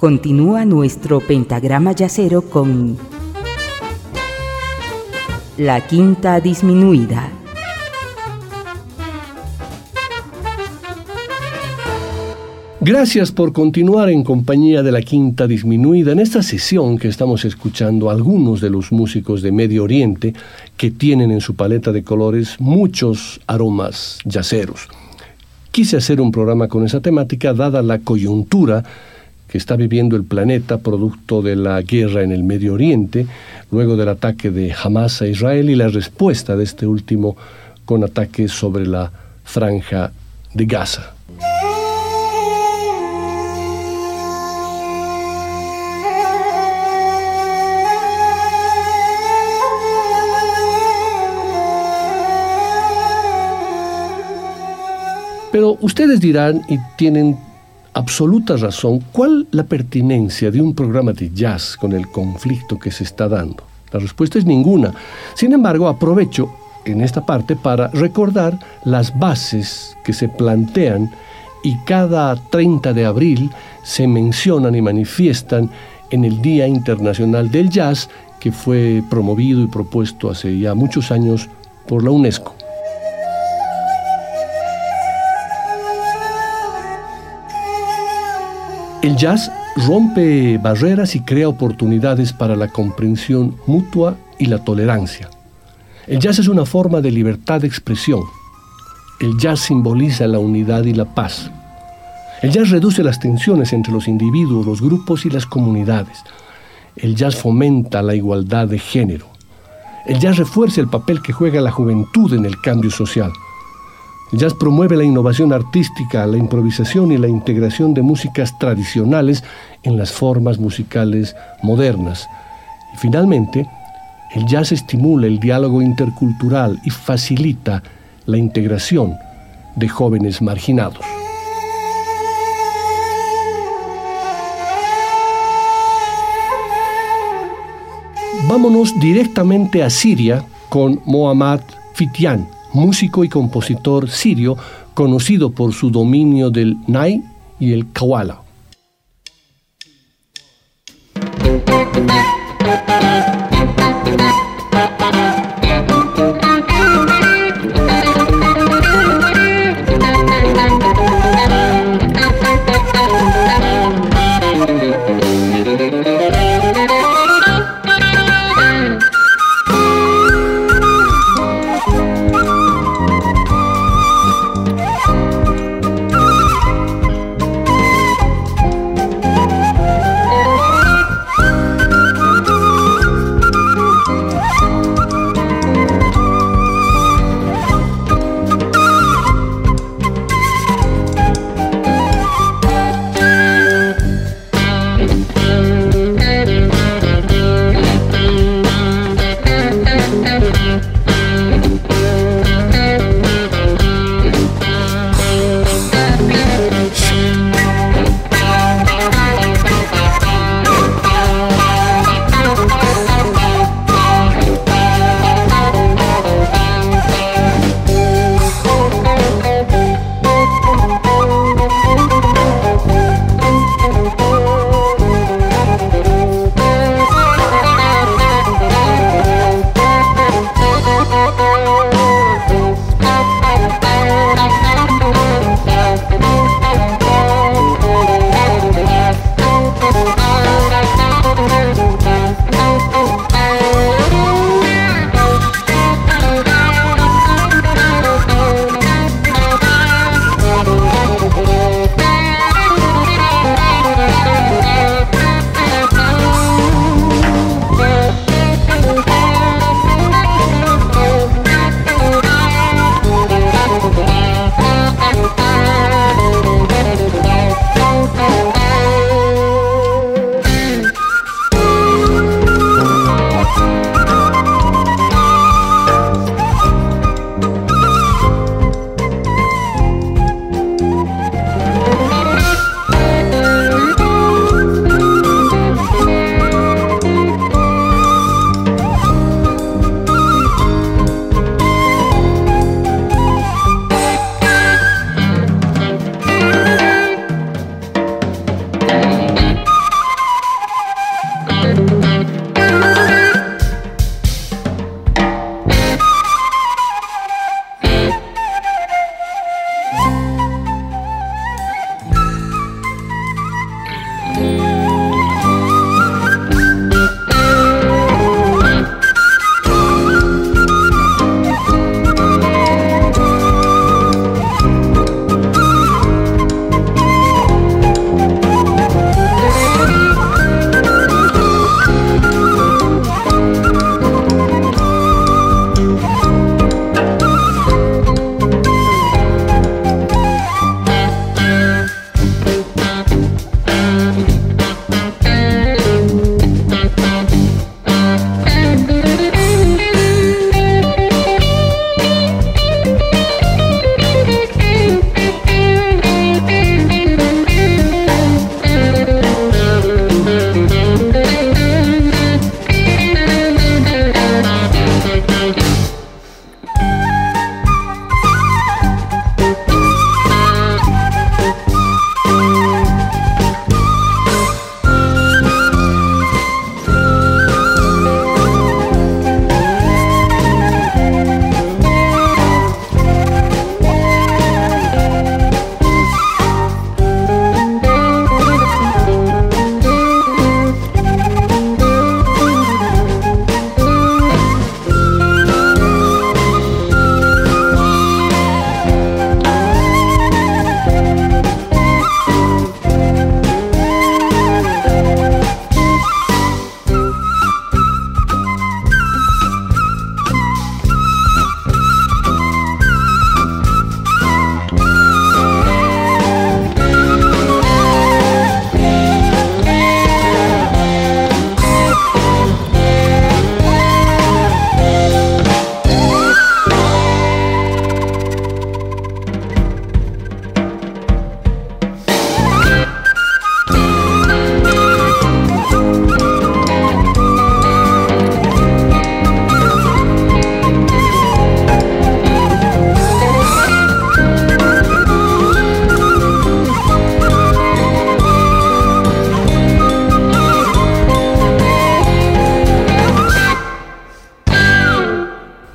Continúa nuestro pentagrama yacero con la quinta disminuida. Gracias por continuar en compañía de la Quinta Disminuida en esta sesión que estamos escuchando algunos de los músicos de Medio Oriente que tienen en su paleta de colores muchos aromas yaceros. Quise hacer un programa con esa temática dada la coyuntura que está viviendo el planeta producto de la guerra en el Medio Oriente, luego del ataque de Hamas a Israel y la respuesta de este último con ataques sobre la franja de Gaza. Pero ustedes dirán, y tienen absoluta razón, ¿cuál la pertinencia de un programa de jazz con el conflicto que se está dando? La respuesta es ninguna. Sin embargo, aprovecho en esta parte para recordar las bases que se plantean y cada 30 de abril se mencionan y manifiestan en el Día Internacional del Jazz que fue promovido y propuesto hace ya muchos años por la UNESCO. El jazz rompe barreras y crea oportunidades para la comprensión mutua y la tolerancia. El jazz es una forma de libertad de expresión. El jazz simboliza la unidad y la paz. El jazz reduce las tensiones entre los individuos, los grupos y las comunidades. El jazz fomenta la igualdad de género. El jazz refuerza el papel que juega la juventud en el cambio social. El jazz promueve la innovación artística, la improvisación y la integración de músicas tradicionales en las formas musicales modernas. Y finalmente, el jazz estimula el diálogo intercultural y facilita la integración de jóvenes marginados. Vámonos directamente a Siria con Mohammad Fitian músico y compositor sirio conocido por su dominio del Nai y el Kawala.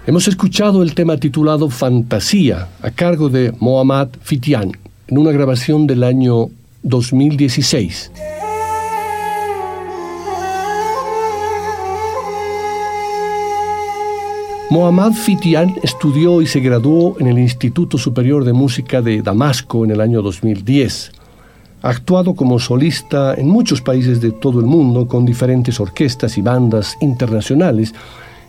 Hemos escuchado el tema titulado Fantasía a cargo de Mohammad Fitian en una grabación del año 2016. Mohammad Fitian estudió y se graduó en el Instituto Superior de Música de Damasco en el año 2010. Ha actuado como solista en muchos países de todo el mundo con diferentes orquestas y bandas internacionales,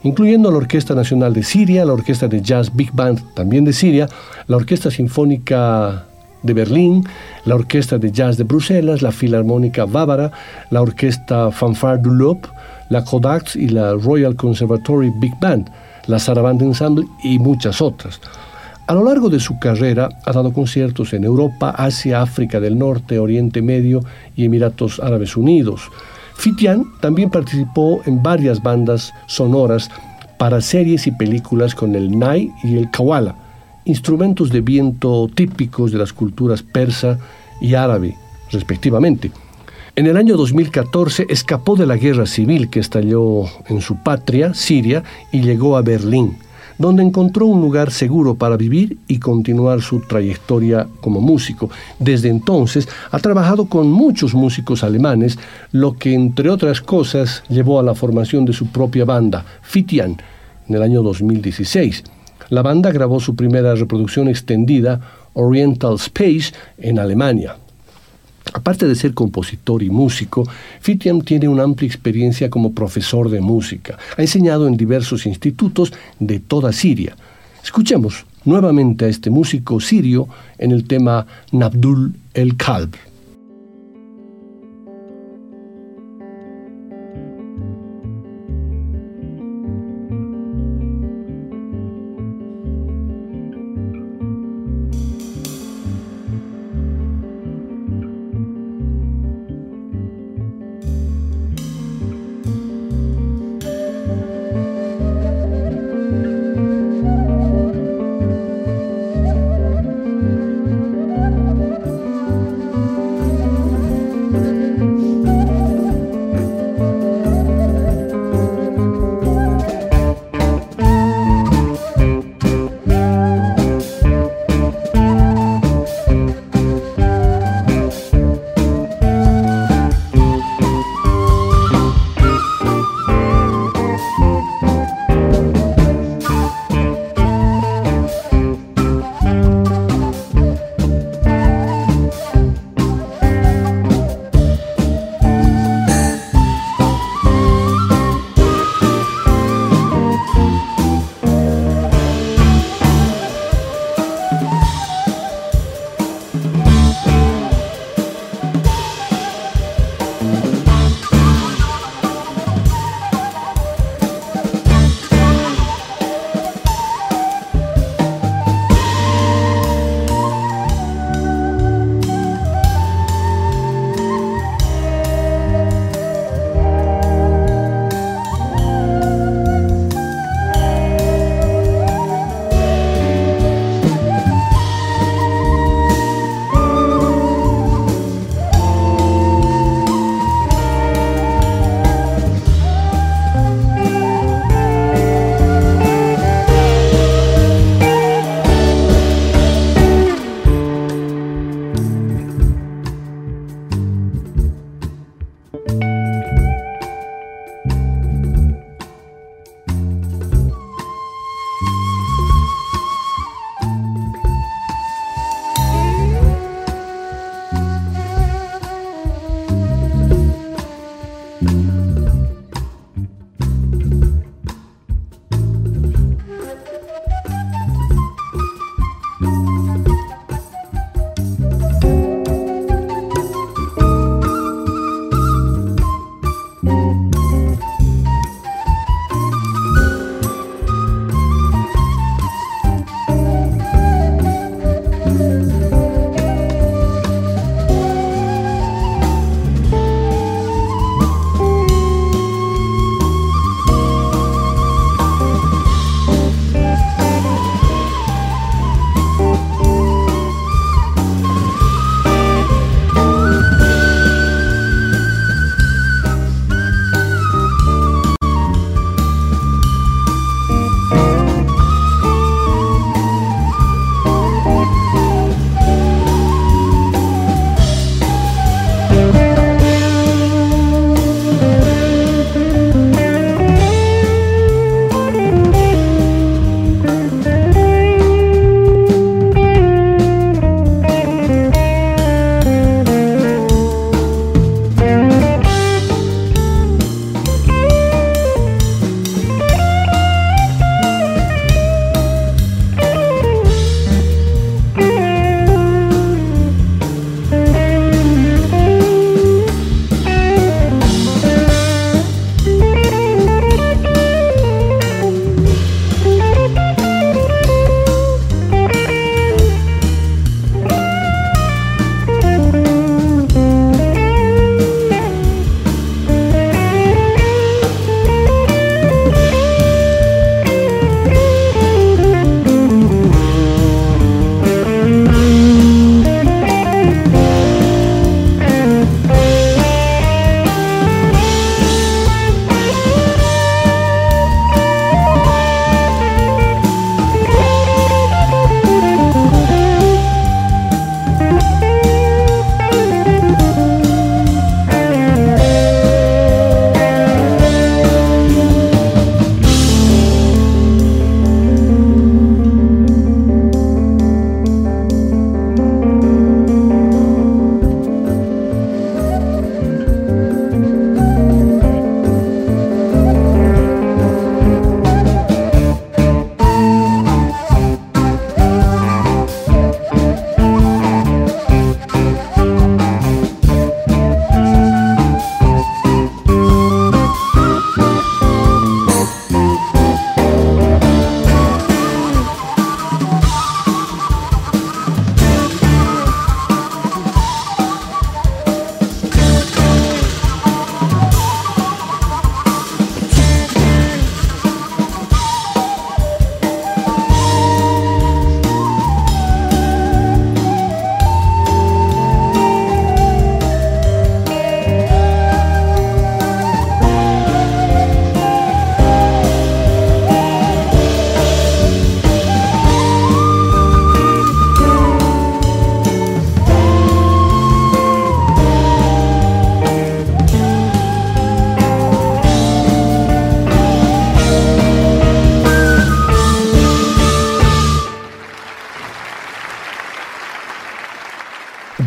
incluyendo la Orquesta Nacional de Siria, la Orquesta de Jazz Big Band también de Siria, la Orquesta Sinfónica de Berlín, la Orquesta de Jazz de Bruselas, la Filarmónica Bávara, la Orquesta Fanfare du Loop, la Kodak y la Royal Conservatory Big Band la Sarabande Ensemble y muchas otras. A lo largo de su carrera ha dado conciertos en Europa, Asia, África del Norte, Oriente Medio y Emiratos Árabes Unidos. Fitian también participó en varias bandas sonoras para series y películas con el nai y el kawala, instrumentos de viento típicos de las culturas persa y árabe, respectivamente. En el año 2014 escapó de la guerra civil que estalló en su patria, Siria, y llegó a Berlín, donde encontró un lugar seguro para vivir y continuar su trayectoria como músico. Desde entonces ha trabajado con muchos músicos alemanes, lo que entre otras cosas llevó a la formación de su propia banda, Fitian, en el año 2016. La banda grabó su primera reproducción extendida, Oriental Space, en Alemania. Aparte de ser compositor y músico, Fitiam tiene una amplia experiencia como profesor de música. Ha enseñado en diversos institutos de toda Siria. Escuchemos nuevamente a este músico sirio en el tema Nabdul el Kalb.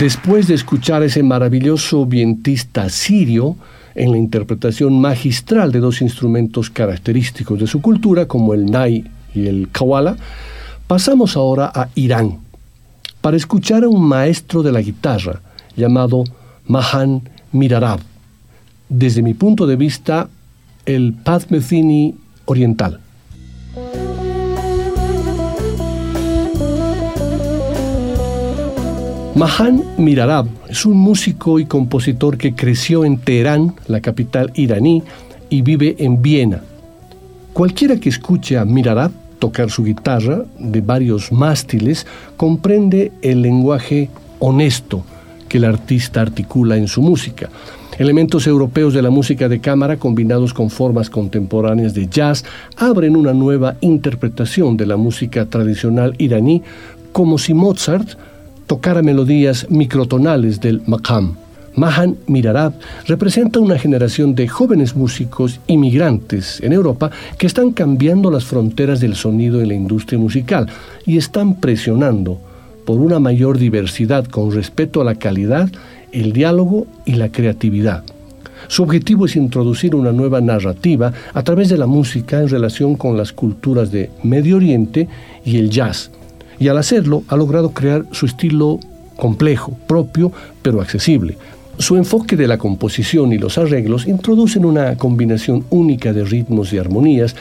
Después de escuchar a ese maravilloso vientista sirio en la interpretación magistral de dos instrumentos característicos de su cultura, como el nai y el kawala, pasamos ahora a Irán, para escuchar a un maestro de la guitarra llamado Mahan Mirarab. Desde mi punto de vista, el Padmecini oriental. Mahan Mirarab es un músico y compositor que creció en Teherán, la capital iraní, y vive en Viena. Cualquiera que escuche a Mirarab tocar su guitarra de varios mástiles comprende el lenguaje honesto que el artista articula en su música. Elementos europeos de la música de cámara combinados con formas contemporáneas de jazz abren una nueva interpretación de la música tradicional iraní como si Mozart tocara melodías microtonales del maqam. Mahan Mirarab representa una generación de jóvenes músicos inmigrantes en Europa que están cambiando las fronteras del sonido en la industria musical y están presionando por una mayor diversidad con respeto a la calidad, el diálogo y la creatividad. Su objetivo es introducir una nueva narrativa a través de la música en relación con las culturas de Medio Oriente y el jazz y al hacerlo ha logrado crear su estilo complejo, propio, pero accesible. Su enfoque de la composición y los arreglos introducen una combinación única de ritmos y armonías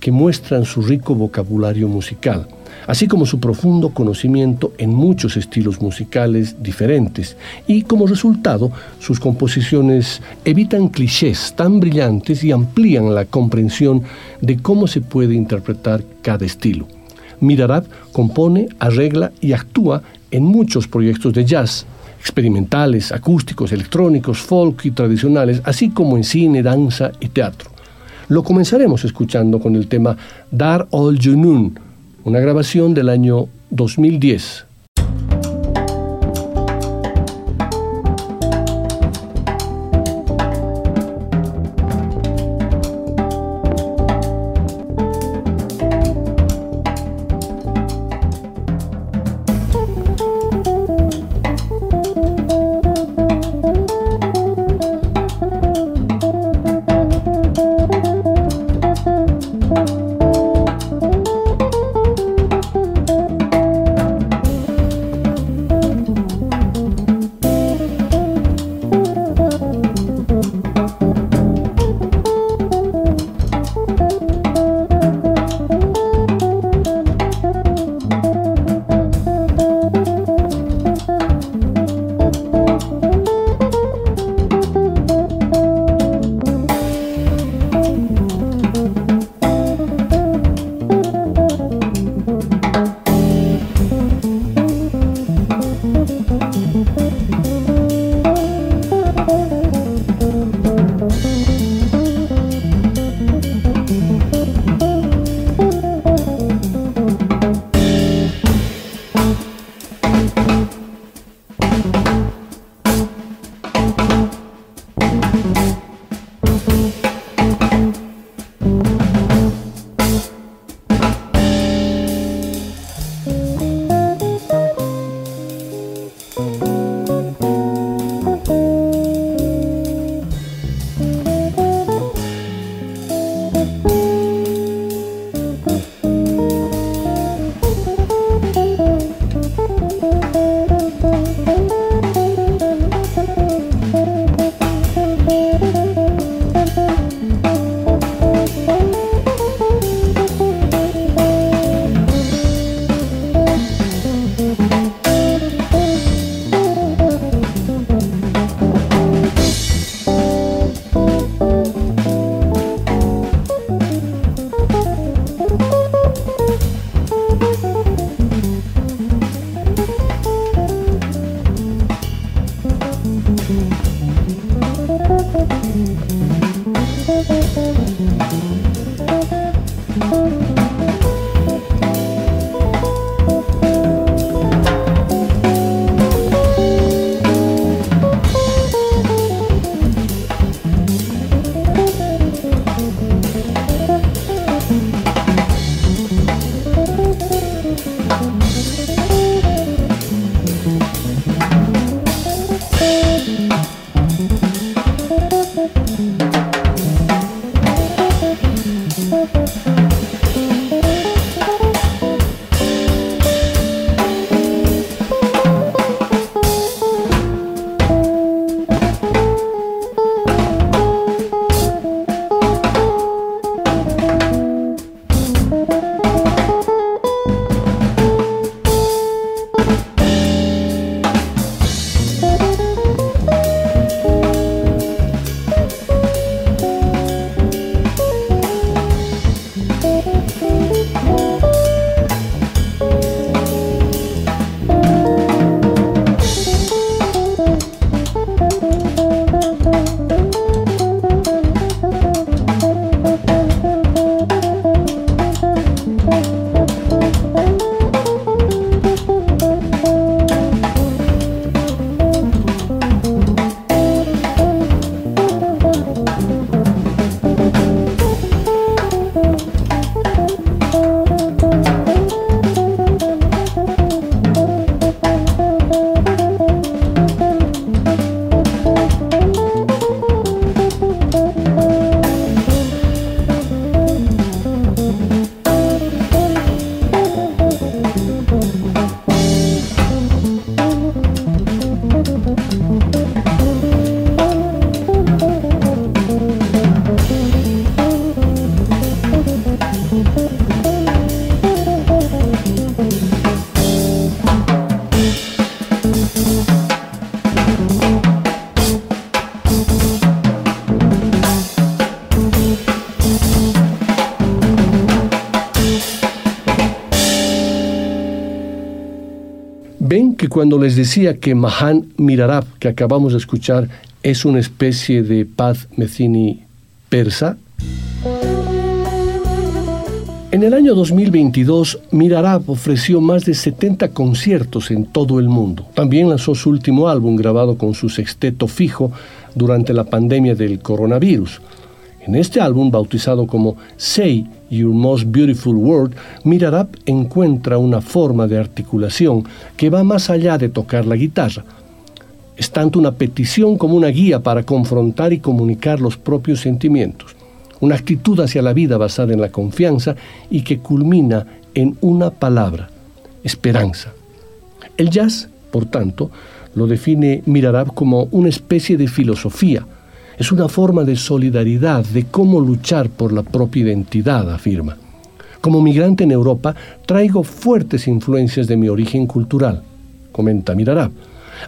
que muestran su rico vocabulario musical, así como su profundo conocimiento en muchos estilos musicales diferentes, y como resultado, sus composiciones evitan clichés tan brillantes y amplían la comprensión de cómo se puede interpretar cada estilo. Mirarab compone, arregla y actúa en muchos proyectos de jazz, experimentales, acústicos, electrónicos, folk y tradicionales, así como en cine, danza y teatro. Lo comenzaremos escuchando con el tema Dar Ol Junun, una grabación del año 2010. Cuando les decía que Mahan Mirarab, que acabamos de escuchar, es una especie de paz mecini persa? En el año 2022, Mirarab ofreció más de 70 conciertos en todo el mundo. También lanzó su último álbum grabado con su sexteto fijo durante la pandemia del coronavirus. En este álbum, bautizado como Say Your Most Beautiful Word, Mirarab encuentra una forma de articulación que va más allá de tocar la guitarra. Es tanto una petición como una guía para confrontar y comunicar los propios sentimientos una actitud hacia la vida basada en la confianza y que culmina en una palabra, esperanza. El jazz, por tanto, lo define Mirarab como una especie de filosofía. Es una forma de solidaridad, de cómo luchar por la propia identidad, afirma. Como migrante en Europa, traigo fuertes influencias de mi origen cultural, comenta Mirarab.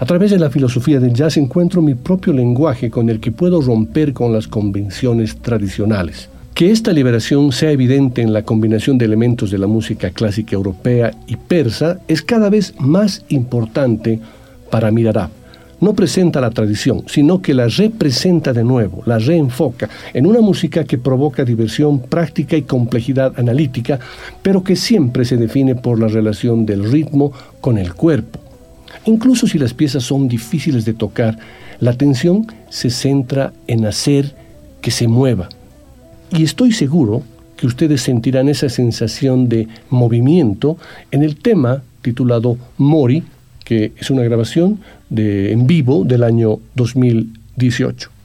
A través de la filosofía del jazz encuentro mi propio lenguaje con el que puedo romper con las convenciones tradicionales. Que esta liberación sea evidente en la combinación de elementos de la música clásica europea y persa es cada vez más importante para Mirarab. No presenta la tradición, sino que la representa de nuevo, la reenfoca en una música que provoca diversión práctica y complejidad analítica, pero que siempre se define por la relación del ritmo con el cuerpo Incluso si las piezas son difíciles de tocar, la atención se centra en hacer que se mueva. Y estoy seguro que ustedes sentirán esa sensación de movimiento en el tema titulado Mori, que es una grabación en vivo del año 2018.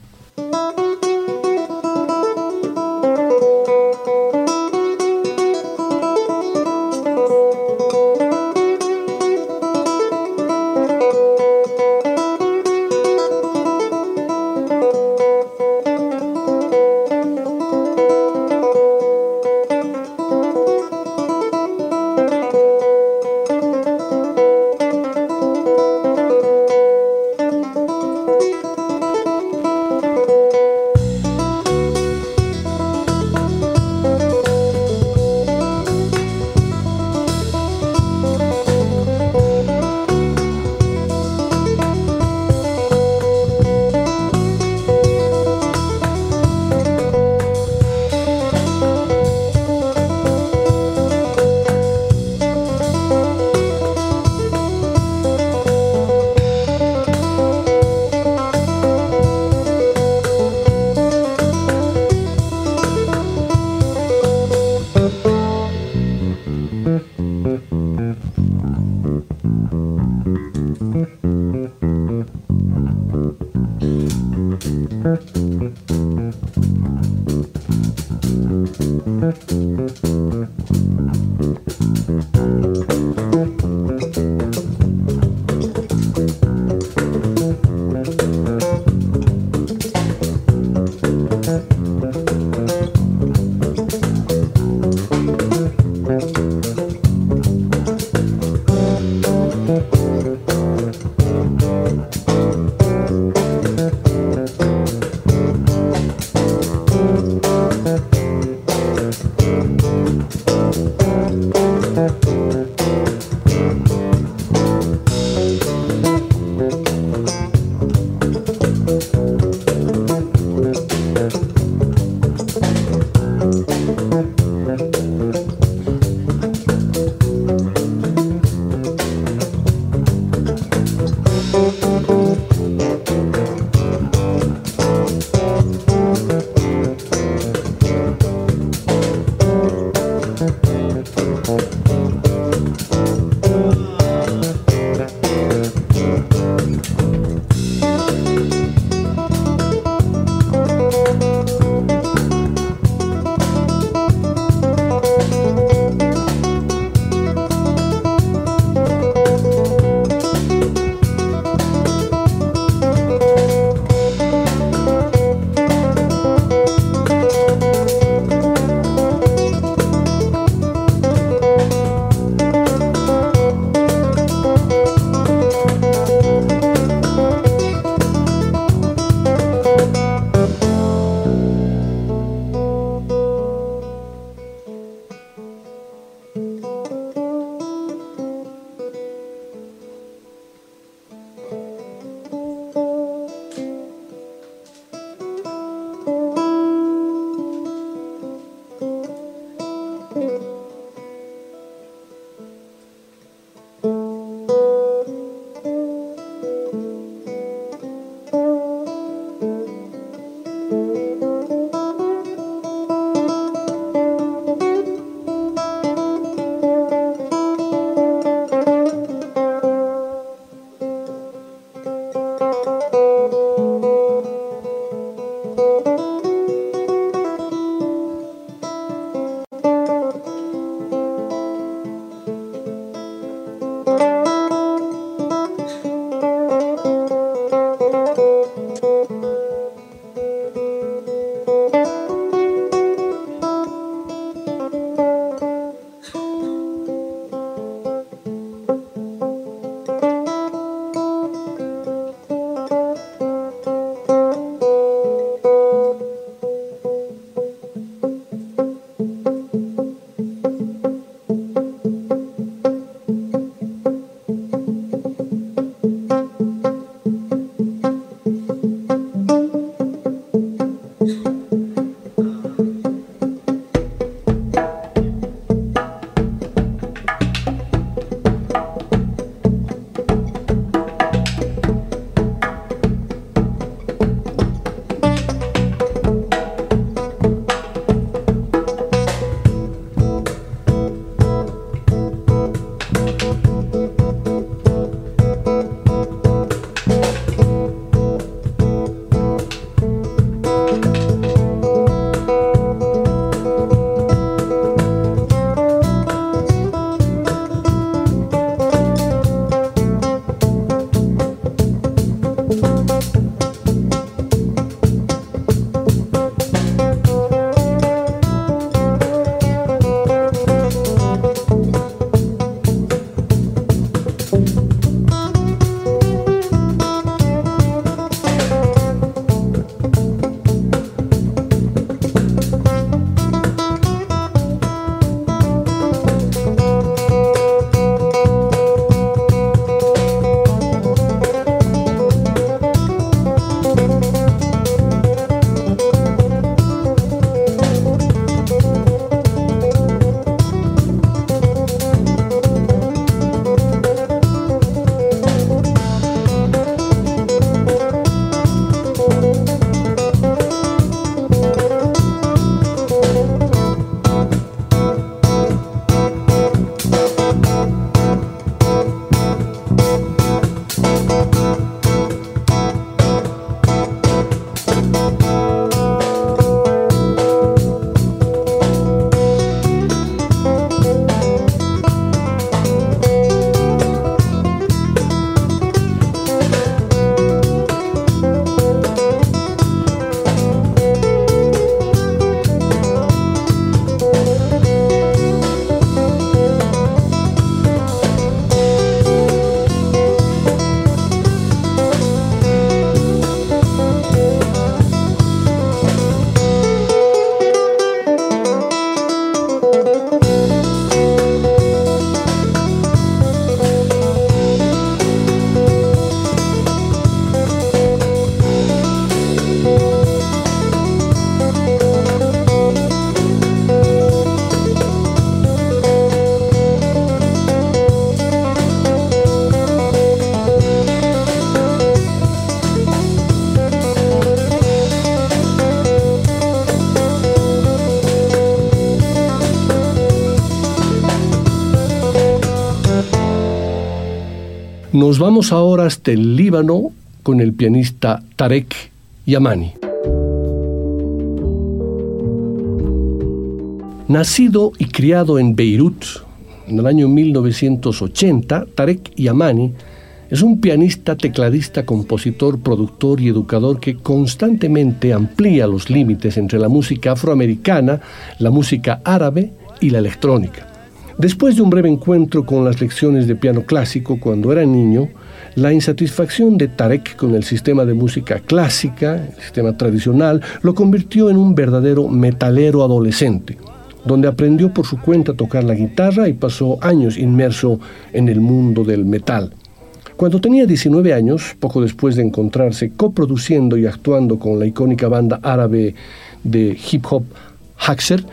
Vamos ahora hasta el Líbano con el pianista Tarek Yamani. Nacido y criado en Beirut en el año 1980, Tarek Yamani es un pianista, tecladista, compositor, productor y educador que constantemente amplía los límites entre la música afroamericana, la música árabe y la electrónica. Después de un breve encuentro con las lecciones de piano clásico cuando era niño, la insatisfacción de Tarek con el sistema de música clásica, el sistema tradicional, lo convirtió en un verdadero metalero adolescente donde aprendió por su cuenta a tocar la guitarra y pasó años inmerso en el mundo del metal. Cuando tenía 19 años, poco después de encontrarse coproduciendo y actuando con la icónica banda árabe de hip hop Haxer,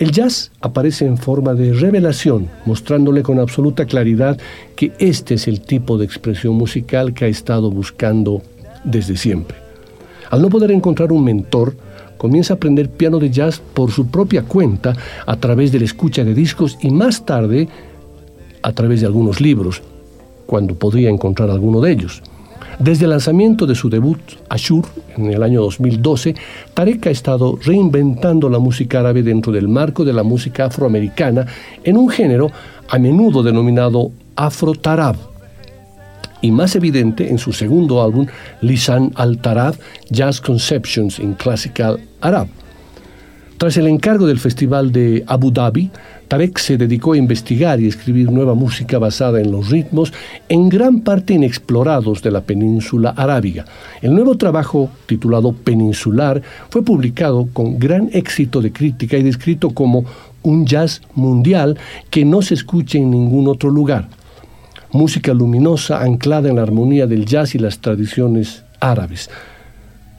el jazz aparece en forma de revelación, mostrándole con absoluta claridad que este es el tipo de expresión musical que ha estado buscando desde siempre. Al no poder encontrar un mentor, comienza a aprender piano de jazz por su propia cuenta a través de la escucha de discos y más tarde a través de algunos libros, cuando podría encontrar alguno de ellos. Desde el lanzamiento de su debut, Ashur, en el año 2012, Tarek ha estado reinventando la música árabe dentro del marco de la música afroamericana en un género a menudo denominado afro-tarab, y más evidente en su segundo álbum, Lisan al-Tarab, Jazz Conceptions in Classical Arab. Tras el encargo del Festival de Abu Dhabi, Tarek se dedicó a investigar y escribir nueva música basada en los ritmos en gran parte inexplorados de la península arábiga. El nuevo trabajo, titulado Peninsular, fue publicado con gran éxito de crítica y descrito como un jazz mundial que no se escucha en ningún otro lugar música luminosa anclada en la armonía del jazz y las tradiciones árabes.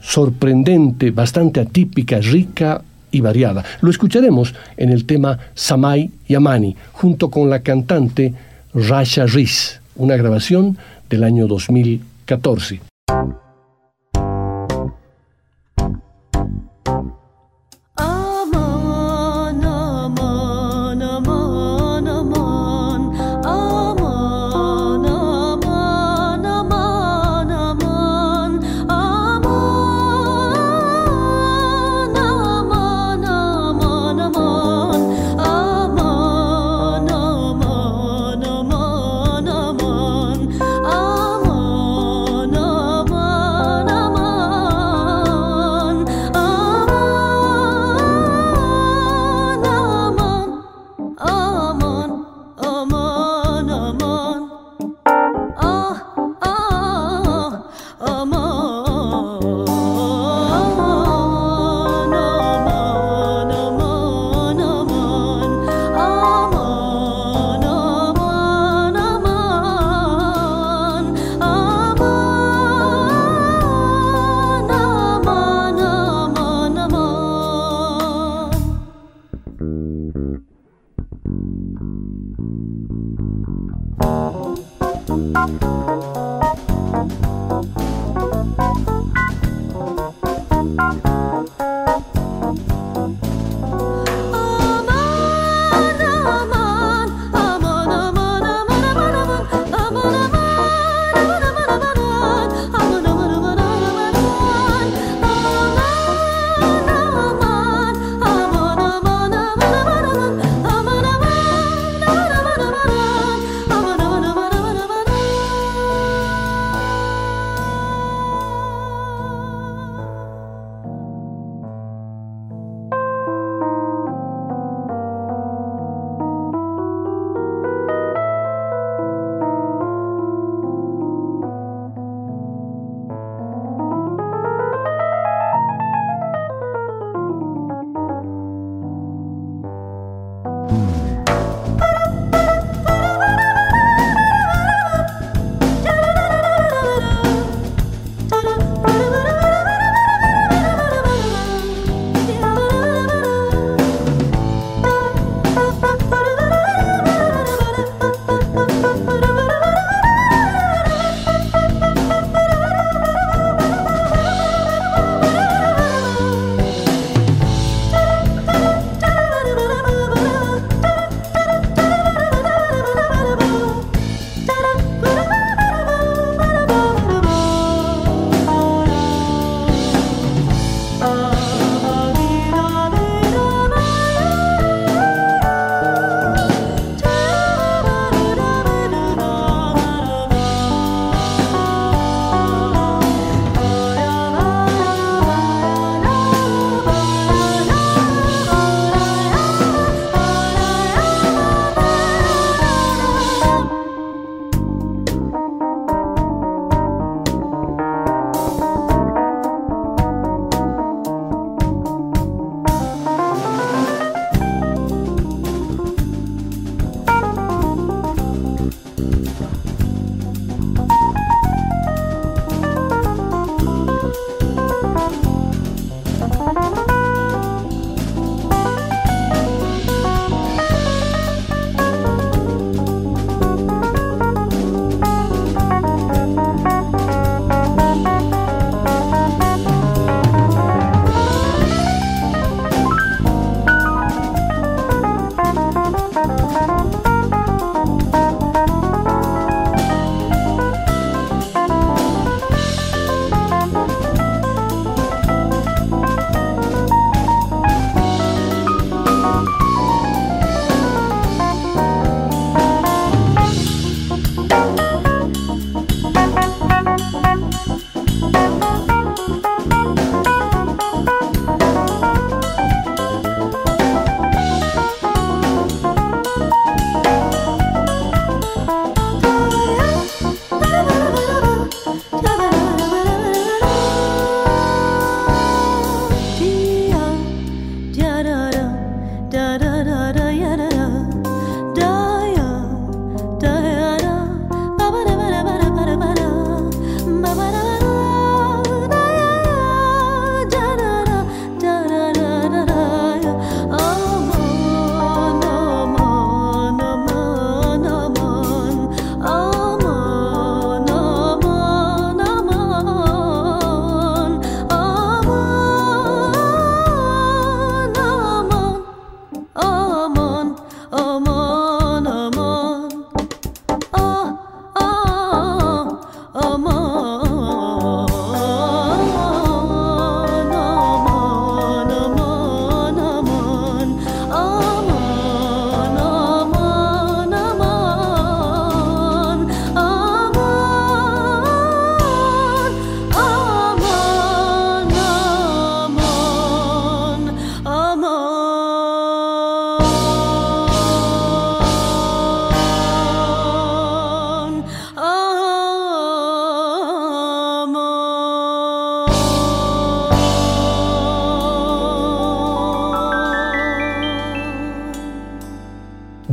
Sorprendente, bastante atípica, rica y variada. Lo escucharemos en el tema Samay Yamani, junto con la cantante Rasha Riz, una grabación del año 2014.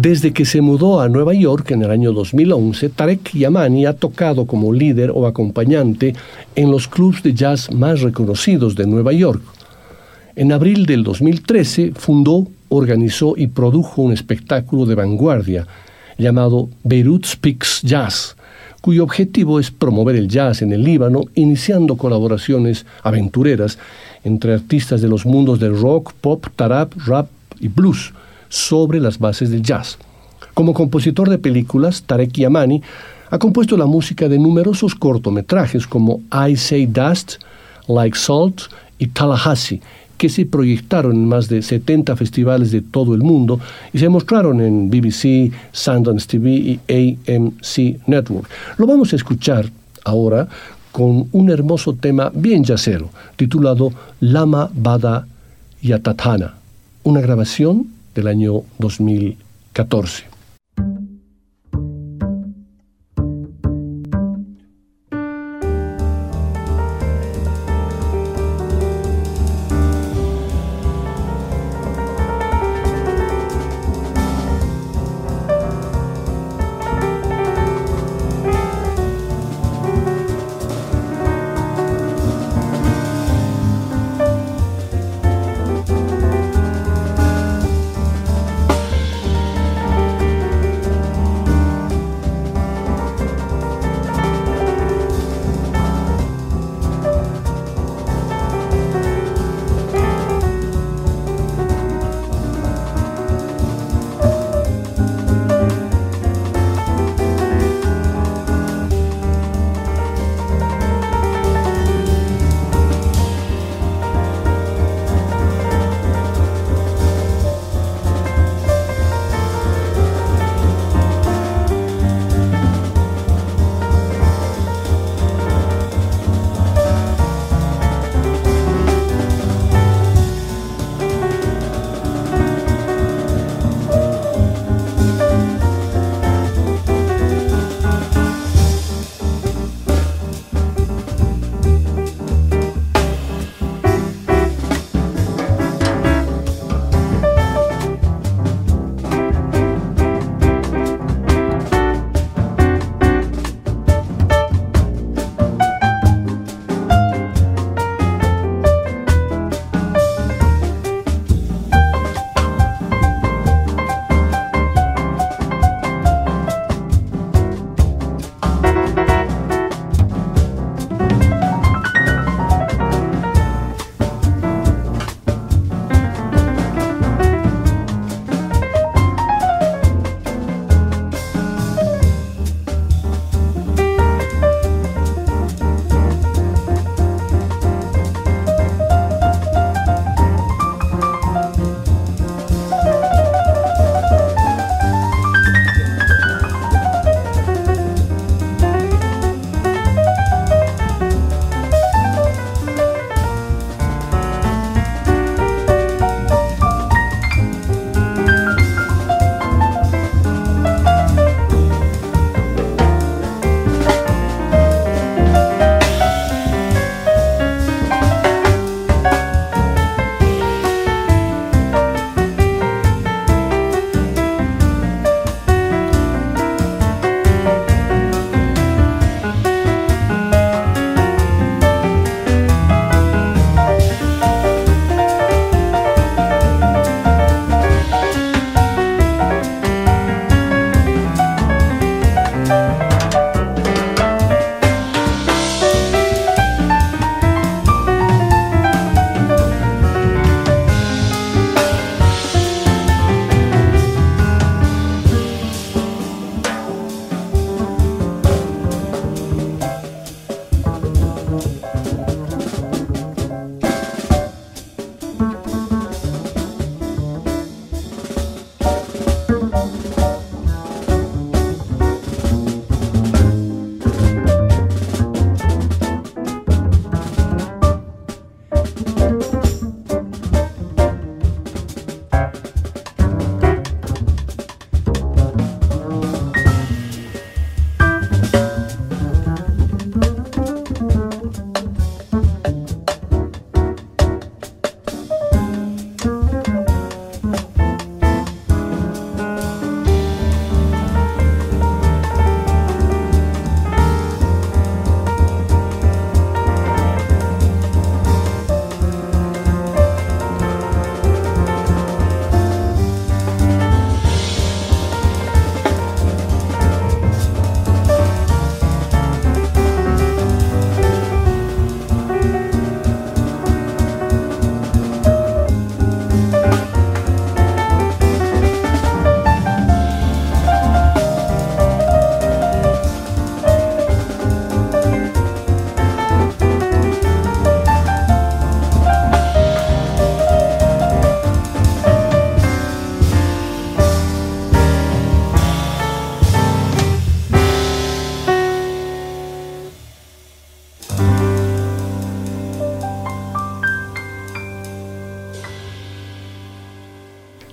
Desde que se mudó a Nueva York en el año 2011, Tarek Yamani ha tocado como líder o acompañante en los clubs de jazz más reconocidos de Nueva York. En abril del 2013 fundó, organizó y produjo un espectáculo de vanguardia llamado Beirut Speaks Jazz, cuyo objetivo es promover el jazz en el Líbano, iniciando colaboraciones aventureras entre artistas de los mundos del rock, pop, tarab, rap y blues sobre las bases del jazz. Como compositor de películas, Tarek Yamani ha compuesto la música de numerosos cortometrajes como I Say Dust, Like Salt y Tallahassee, que se proyectaron en más de 70 festivales de todo el mundo y se mostraron en BBC, Sundance TV y AMC Network. Lo vamos a escuchar ahora con un hermoso tema bien yacero, titulado Lama Bada Yatatana, una grabación del año 2014.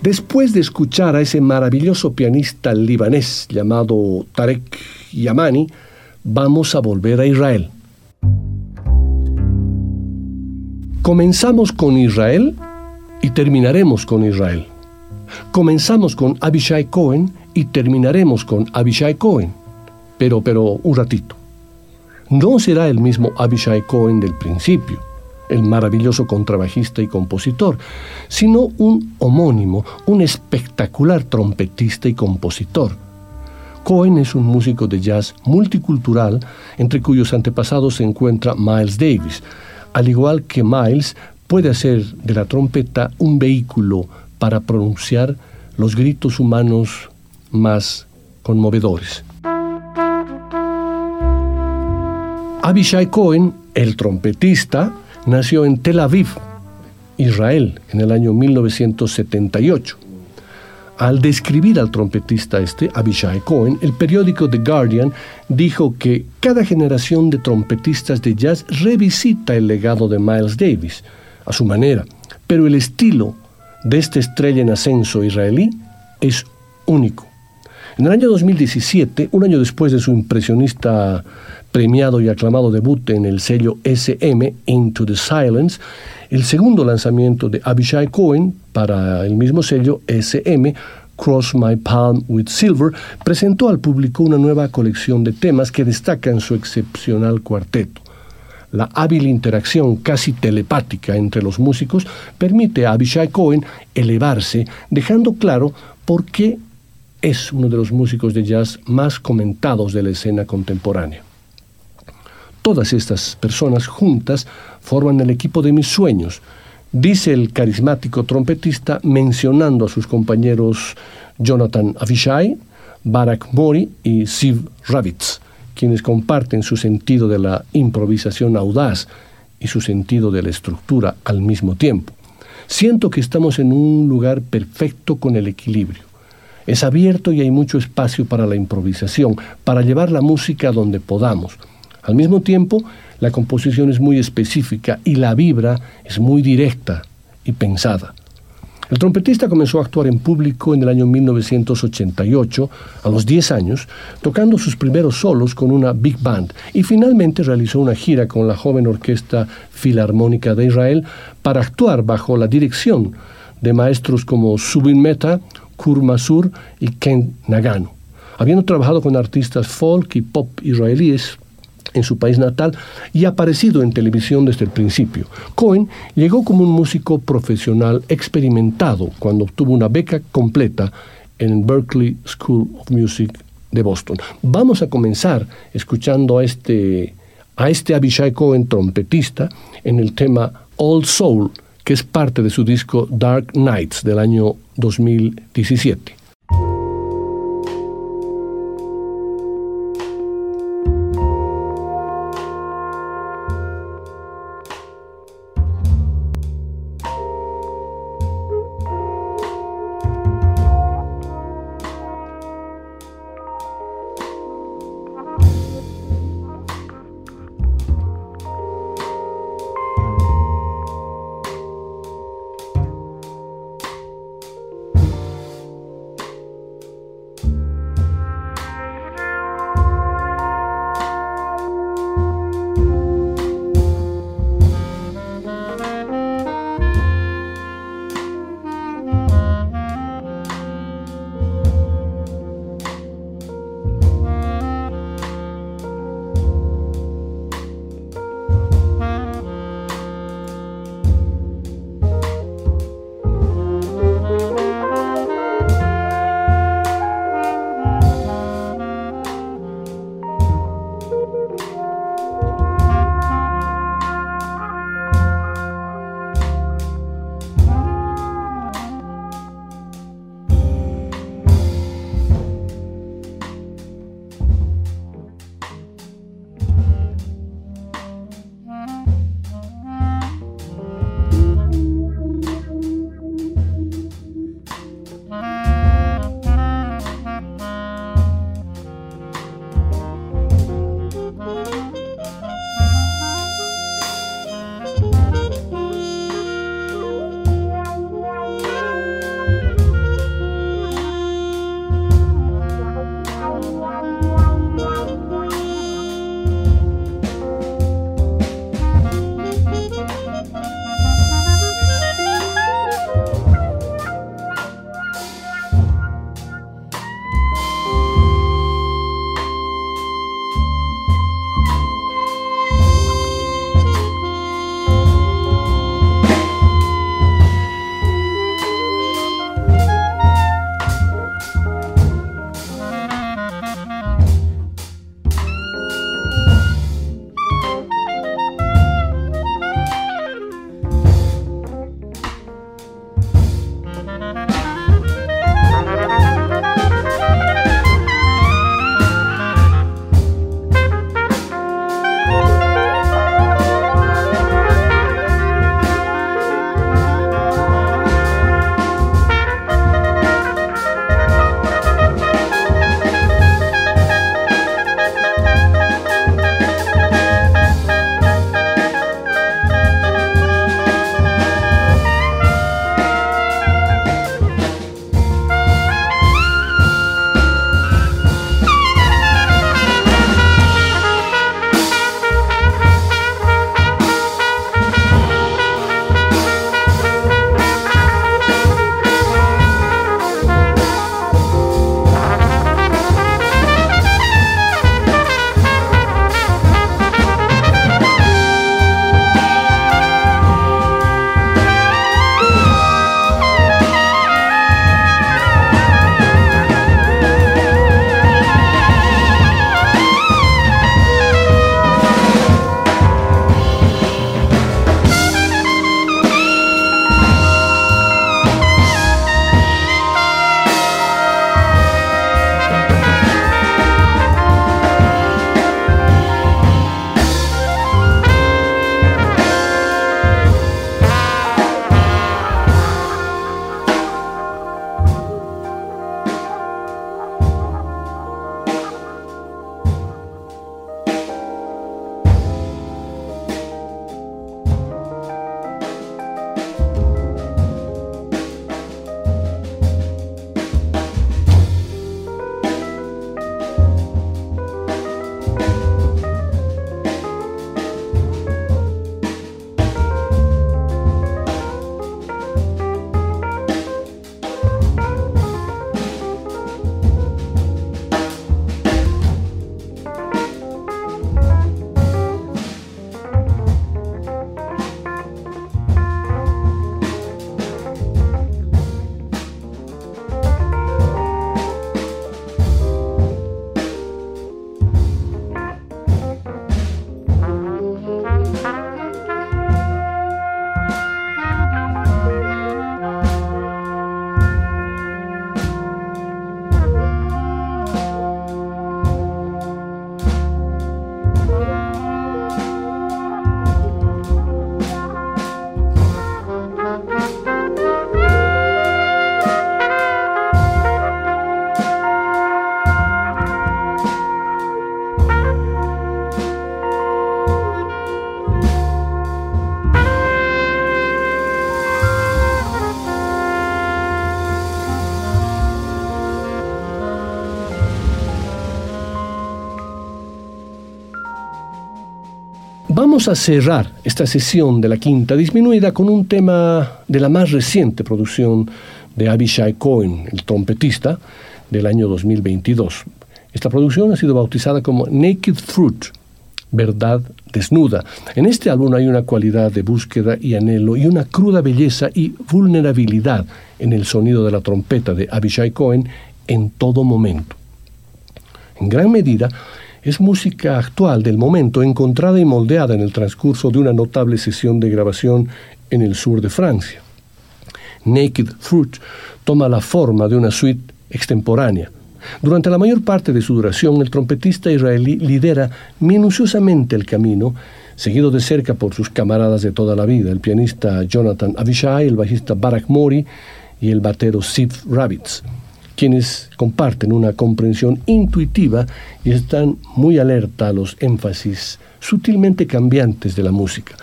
Después de escuchar a ese maravilloso pianista libanés llamado Tarek Yamani, vamos a volver a Israel. Comenzamos con Israel y terminaremos con Israel. Comenzamos con Abishai Cohen y terminaremos con Abishai Cohen. Pero, pero, un ratito. No será el mismo Abishai Cohen del principio el maravilloso contrabajista y compositor, sino un homónimo, un espectacular trompetista y compositor. Cohen es un músico de jazz multicultural, entre cuyos antepasados se encuentra Miles Davis. Al igual que Miles, puede hacer de la trompeta un vehículo para pronunciar los gritos humanos más conmovedores. Abishai Cohen, el trompetista, nació en Tel Aviv, Israel, en el año 1978. Al describir al trompetista este, Abishai Cohen, el periódico The Guardian dijo que cada generación de trompetistas de jazz revisita el legado de Miles Davis a su manera, pero el estilo de esta estrella en ascenso israelí es único. En el año 2017, un año después de su impresionista premiado y aclamado debut en el sello SM Into the Silence, el segundo lanzamiento de Abishai Cohen para el mismo sello SM, Cross My Palm with Silver, presentó al público una nueva colección de temas que destacan su excepcional cuarteto. La hábil interacción casi telepática entre los músicos permite a Abishai Cohen elevarse, dejando claro por qué es uno de los músicos de jazz más comentados de la escena contemporánea. Todas estas personas juntas forman el equipo de mis sueños, dice el carismático trompetista mencionando a sus compañeros Jonathan Avishai, Barak Mori y Siv Ravitz, quienes comparten su sentido de la improvisación audaz y su sentido de la estructura al mismo tiempo. Siento que estamos en un lugar perfecto con el equilibrio. Es abierto y hay mucho espacio para la improvisación, para llevar la música donde podamos. Al mismo tiempo, la composición es muy específica y la vibra es muy directa y pensada. El trompetista comenzó a actuar en público en el año 1988, a los 10 años, tocando sus primeros solos con una big band y finalmente realizó una gira con la joven Orquesta Filarmónica de Israel para actuar bajo la dirección de maestros como Subin Mehta, Kur Masur y Ken Nagano. Habiendo trabajado con artistas folk y pop israelíes, en su país natal y aparecido en televisión desde el principio. Cohen llegó como un músico profesional experimentado cuando obtuvo una beca completa en Berklee School of Music de Boston. Vamos a comenzar escuchando a este, a este Abishai Cohen trompetista en el tema Old Soul, que es parte de su disco Dark Nights del año 2017. Vamos a cerrar esta sesión de la quinta disminuida con un tema de la más reciente producción de Abishai Cohen, el trompetista, del año 2022. Esta producción ha sido bautizada como Naked Fruit, verdad desnuda. En este álbum hay una cualidad de búsqueda y anhelo y una cruda belleza y vulnerabilidad en el sonido de la trompeta de Abishai Cohen en todo momento. En gran medida, es música actual del momento encontrada y moldeada en el transcurso de una notable sesión de grabación en el sur de Francia. Naked Fruit toma la forma de una suite extemporánea. Durante la mayor parte de su duración, el trompetista israelí lidera minuciosamente el camino, seguido de cerca por sus camaradas de toda la vida, el pianista Jonathan Avishai, el bajista Barak Mori y el batero Sid Rabbits quienes comparten una comprensión intuitiva y están muy alerta a los énfasis sutilmente cambiantes de la música.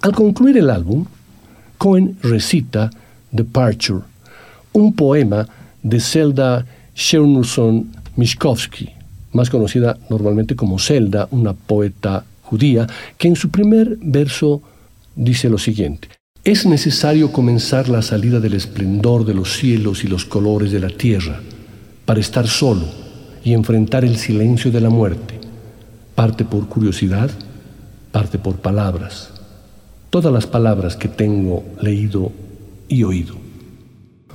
Al concluir el álbum, Cohen recita Departure, un poema de Zelda Shernurson Mishkovsky, más conocida normalmente como Zelda, una poeta judía, que en su primer verso dice lo siguiente. Es necesario comenzar la salida del esplendor de los cielos y los colores de la tierra para estar solo y enfrentar el silencio de la muerte, parte por curiosidad, parte por palabras, todas las palabras que tengo leído y oído.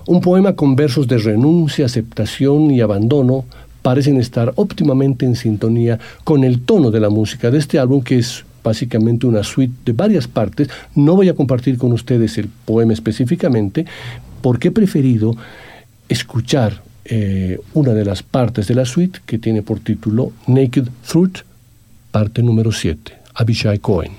Un poema con versos de renuncia, aceptación y abandono parecen estar óptimamente en sintonía con el tono de la música de este álbum que es básicamente una suite de varias partes. No voy a compartir con ustedes el poema específicamente porque he preferido escuchar eh, una de las partes de la suite que tiene por título Naked Fruit, parte número 7, Abishai Cohen.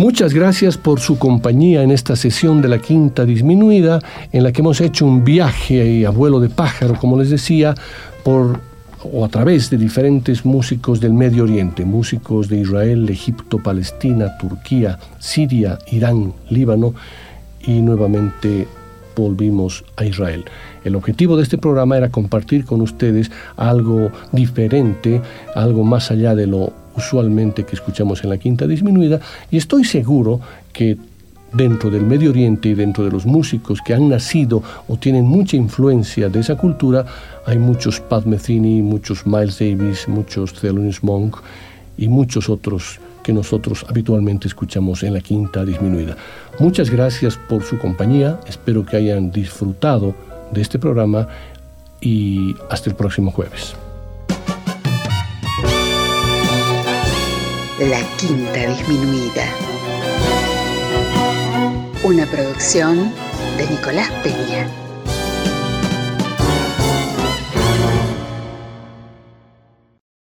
Muchas gracias por su compañía en esta sesión de la quinta disminuida, en la que hemos hecho un viaje a vuelo de pájaro, como les decía, por o a través de diferentes músicos del Medio Oriente, músicos de Israel, Egipto, Palestina, Turquía, Siria, Irán, Líbano y nuevamente volvimos a Israel. El objetivo de este programa era compartir con ustedes algo diferente, algo más allá de lo usualmente que escuchamos en la quinta disminuida y estoy seguro que dentro del Medio Oriente y dentro de los músicos que han nacido o tienen mucha influencia de esa cultura, hay muchos Pat Metheny, muchos Miles Davis, muchos Thelonious Monk y muchos otros nosotros habitualmente escuchamos en la quinta disminuida. Muchas gracias por su compañía, espero que hayan disfrutado de este programa y hasta el próximo jueves. La quinta disminuida. Una producción de Nicolás Peña.